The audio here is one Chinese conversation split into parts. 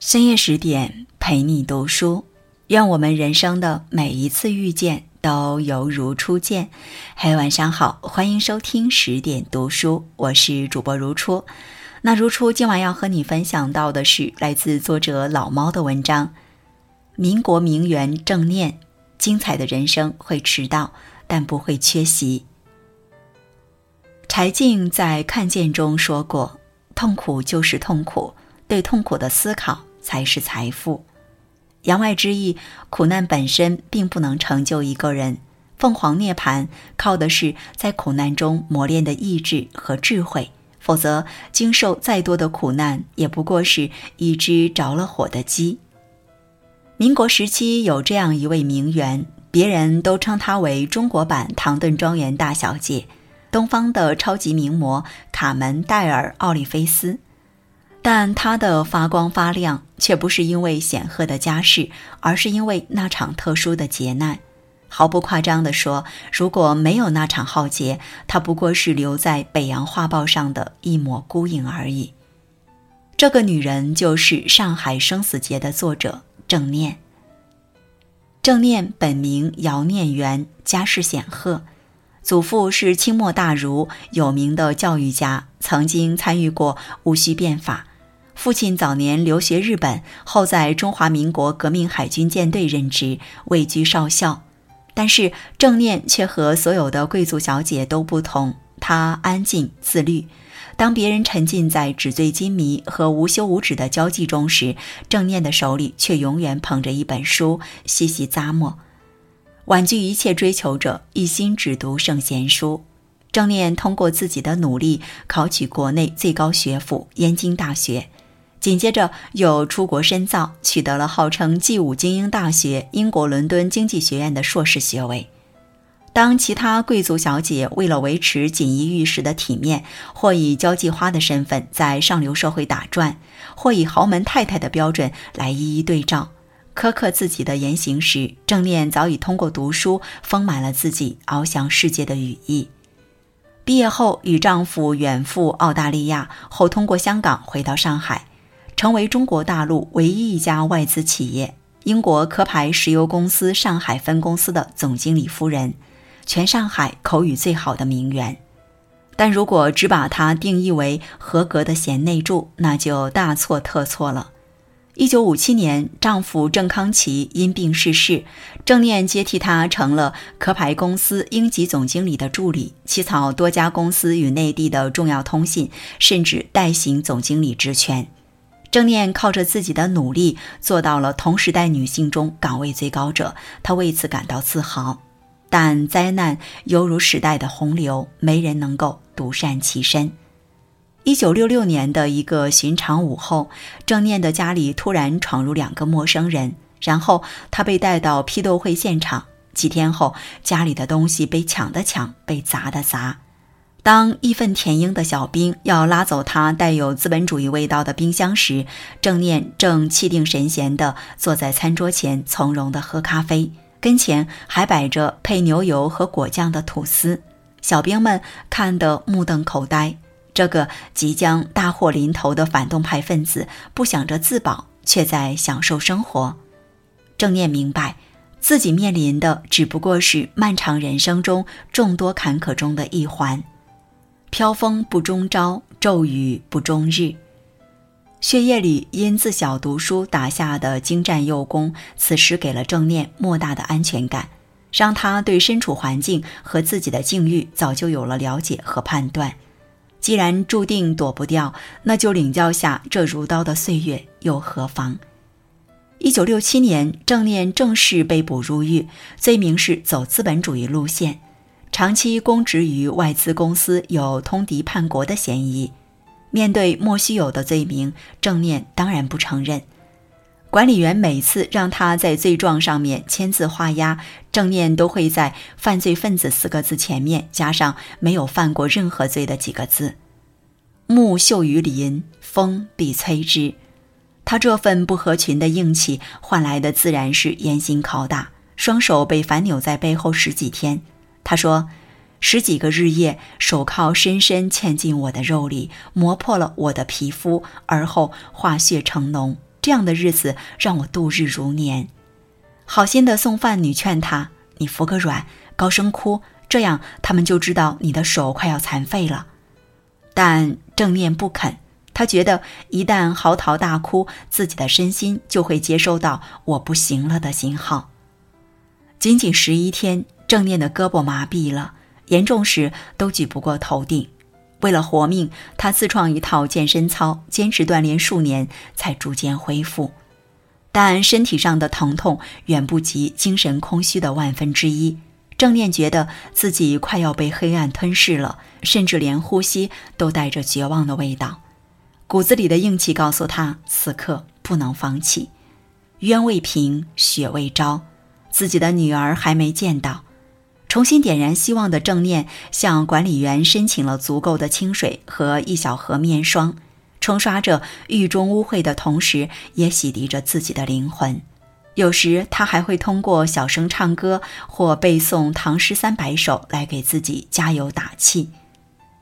深夜十点陪你读书，愿我们人生的每一次遇见都犹如初见。嘿，晚上好，欢迎收听十点读书，我是主播如初。那如初今晚要和你分享到的是来自作者老猫的文章。民国名媛郑念，精彩的人生会迟到，但不会缺席。柴静在《看见》中说过：“痛苦就是痛苦，对痛苦的思考。”才是财富。言外之意，苦难本身并不能成就一个人。凤凰涅槃靠的是在苦难中磨练的意志和智慧，否则经受再多的苦难，也不过是一只着了火的鸡。民国时期有这样一位名媛，别人都称她为中国版唐顿庄园大小姐，东方的超级名模卡门戴尔奥利菲斯。但她的发光发亮，却不是因为显赫的家世，而是因为那场特殊的劫难。毫不夸张地说，如果没有那场浩劫，她不过是留在北洋画报上的一抹孤影而已。这个女人就是《上海生死劫》的作者郑念。郑念本名姚念元，家世显赫，祖父是清末大儒，有名的教育家，曾经参与过戊戌变法。父亲早年留学日本，后在中华民国革命海军舰队任职，位居少校。但是郑念却和所有的贵族小姐都不同，她安静自律。当别人沉浸在纸醉金迷和无休无止的交际中时，郑念的手里却永远捧着一本书，细细咂摸。婉拒一切追求者，一心只读圣贤书。郑念通过自己的努力，考取国内最高学府燕京大学。紧接着又出国深造，取得了号称 G 五精英大学英国伦敦经济学院的硕士学位。当其他贵族小姐为了维持锦衣玉食的体面，或以交际花的身份在上流社会打转，或以豪门太太的标准来一一对照，苛刻自己的言行时，郑念早已通过读书丰满了自己翱翔世界的羽翼。毕业后与丈夫远赴澳大利亚，后通过香港回到上海。成为中国大陆唯一一家外资企业英国壳牌石油公司上海分公司的总经理夫人，全上海口语最好的名媛。但如果只把她定义为合格的贤内助，那就大错特错了。一九五七年，丈夫郑康琪因病逝世，郑念接替他成了壳牌公司英籍总经理的助理，起草多家公司与内地的重要通信，甚至代行总经理职权。郑念靠着自己的努力做到了同时代女性中岗位最高者，她为此感到自豪。但灾难犹如时代的洪流，没人能够独善其身。一九六六年的一个寻常午后，郑念的家里突然闯入两个陌生人，然后他被带到批斗会现场。几天后，家里的东西被抢的抢，被砸的砸。当义愤填膺的小兵要拉走他带有资本主义味道的冰箱时，郑念正气定神闲地坐在餐桌前，从容地喝咖啡，跟前还摆着配牛油和果酱的吐司。小兵们看得目瞪口呆。这个即将大祸临头的反动派分子，不想着自保，却在享受生活。郑念明白，自己面临的只不过是漫长人生中众多坎坷中的一环。飘风不终朝，骤雨不终日。血液里因自小读书打下的精湛幼功，此时给了郑念莫大的安全感，让他对身处环境和自己的境遇早就有了了解和判断。既然注定躲不掉，那就领教下这如刀的岁月又何妨？一九六七年，郑念正式被捕入狱，罪名是走资本主义路线。长期供职于外资公司，有通敌叛国的嫌疑。面对莫须有的罪名，郑念当然不承认。管理员每次让他在罪状上面签字画押，郑念都会在“犯罪分子”四个字前面加上“没有犯过任何罪”的几个字。木秀于林，风必摧之。他这份不合群的硬气换来的自然是严刑拷打，双手被反扭在背后十几天。他说：“十几个日夜，手铐深深嵌进我的肉里，磨破了我的皮肤，而后化血成脓，这样的日子让我度日如年。好心的送饭女劝他：“你服个软，高声哭，这样他们就知道你的手快要残废了。”但正念不肯，他觉得一旦嚎啕大哭，自己的身心就会接收到“我不行了”的信号。仅仅十一天，正念的胳膊麻痹了，严重时都举不过头顶。为了活命，他自创一套健身操，坚持锻炼数年，才逐渐恢复。但身体上的疼痛远不及精神空虚的万分之一。正念觉得自己快要被黑暗吞噬了，甚至连呼吸都带着绝望的味道。骨子里的硬气告诉他，此刻不能放弃。冤未平，血未招，自己的女儿还没见到。重新点燃希望的正念，向管理员申请了足够的清水和一小盒面霜，冲刷着狱中污秽的同时，也洗涤着自己的灵魂。有时他还会通过小声唱歌或背诵唐诗三百首来给自己加油打气。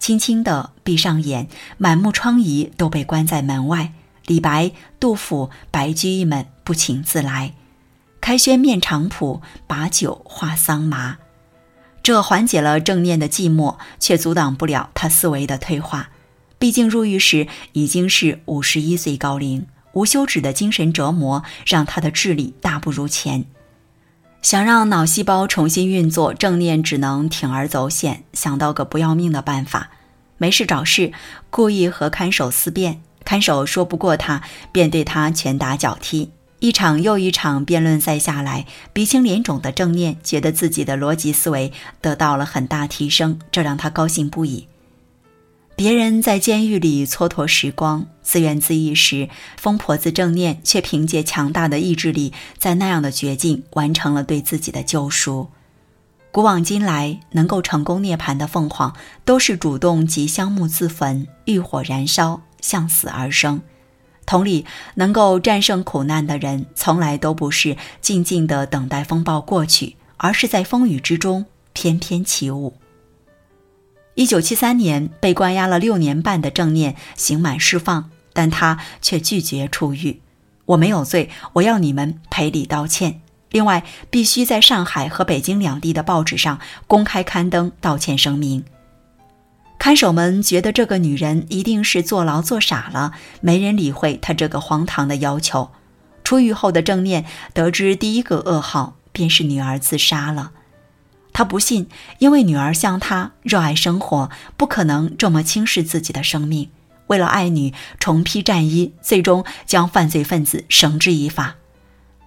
轻轻地闭上眼，满目疮痍都被关在门外。李白、杜甫、白居易们不请自来，开轩面场圃，把酒话桑麻。这缓解了正念的寂寞，却阻挡不了他思维的退化。毕竟入狱时已经是五十一岁高龄，无休止的精神折磨让他的智力大不如前。想让脑细胞重新运作，正念只能铤而走险，想到个不要命的办法：没事找事，故意和看守思辨。看守说不过他，便对他拳打脚踢。一场又一场辩论赛下来，鼻青脸肿的正念觉得自己的逻辑思维得到了很大提升，这让他高兴不已。别人在监狱里蹉跎时光、自怨自艾时，疯婆子正念却凭借强大的意志力，在那样的绝境完成了对自己的救赎。古往今来，能够成功涅槃的凤凰，都是主动及香木自焚，欲火燃烧，向死而生。同理，能够战胜苦难的人，从来都不是静静的等待风暴过去，而是在风雨之中翩翩起舞。一九七三年，被关押了六年半的正念刑满释放，但他却拒绝出狱。我没有罪，我要你们赔礼道歉。另外，必须在上海和北京两地的报纸上公开刊登道歉声明。看守们觉得这个女人一定是坐牢坐傻了，没人理会她这个荒唐的要求。出狱后的郑念得知第一个噩耗，便是女儿自杀了。他不信，因为女儿像他热爱生活，不可能这么轻视自己的生命。为了爱女，重披战衣，最终将犯罪分子绳之以法，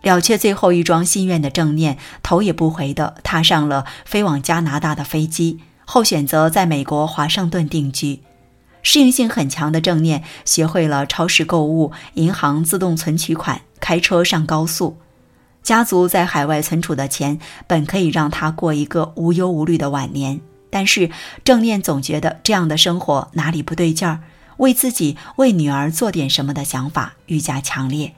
了却最后一桩心愿的郑念，头也不回地踏上了飞往加拿大的飞机。后选择在美国华盛顿定居，适应性很强的正念学会了超市购物、银行自动存取款、开车上高速。家族在海外存储的钱本可以让他过一个无忧无虑的晚年，但是正念总觉得这样的生活哪里不对劲儿，为自己、为女儿做点什么的想法愈加强烈。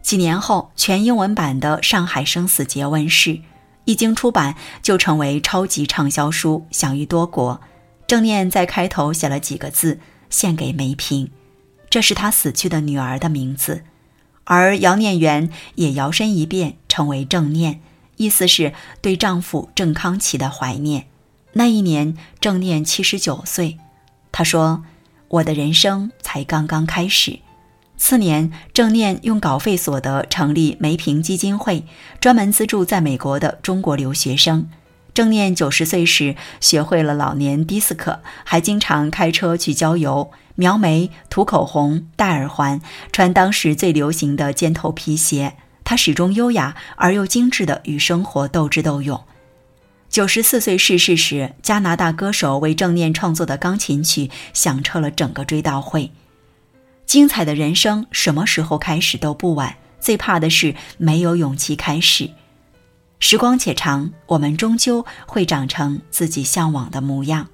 几年后，全英文版的《上海生死劫》问世。一经出版，就成为超级畅销书，享誉多国。正念在开头写了几个字，献给梅萍，这是他死去的女儿的名字。而姚念媛也摇身一变，成为正念，意思是对丈夫郑康琪的怀念。那一年，正念七十九岁，他说：“我的人生才刚刚开始。”次年，郑念用稿费所得成立梅平基金会，专门资助在美国的中国留学生。郑念九十岁时学会了老年迪斯科，还经常开车去郊游，描眉、涂口红、戴耳环，穿当时最流行的尖头皮鞋。他始终优雅而又精致地与生活斗智斗勇。九十四岁逝世时，加拿大歌手为郑念创作的钢琴曲响彻了整个追悼会。精彩的人生什么时候开始都不晚，最怕的是没有勇气开始。时光且长，我们终究会长成自己向往的模样。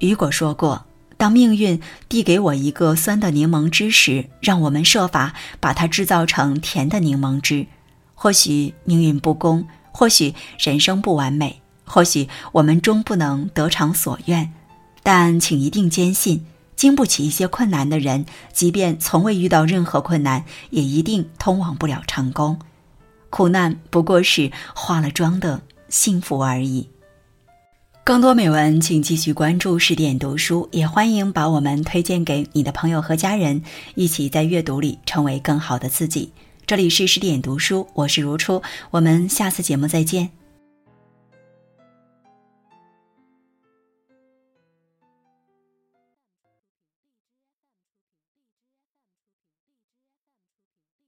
雨果说过：“当命运递给我一个酸的柠檬汁时，让我们设法把它制造成甜的柠檬汁。或许命运不公，或许人生不完美，或许我们终不能得偿所愿，但请一定坚信。”经不起一些困难的人，即便从未遇到任何困难，也一定通往不了成功。苦难不过是化了妆的幸福而已。更多美文，请继续关注十点读书，也欢迎把我们推荐给你的朋友和家人，一起在阅读里成为更好的自己。这里是十点读书，我是如初，我们下次节目再见。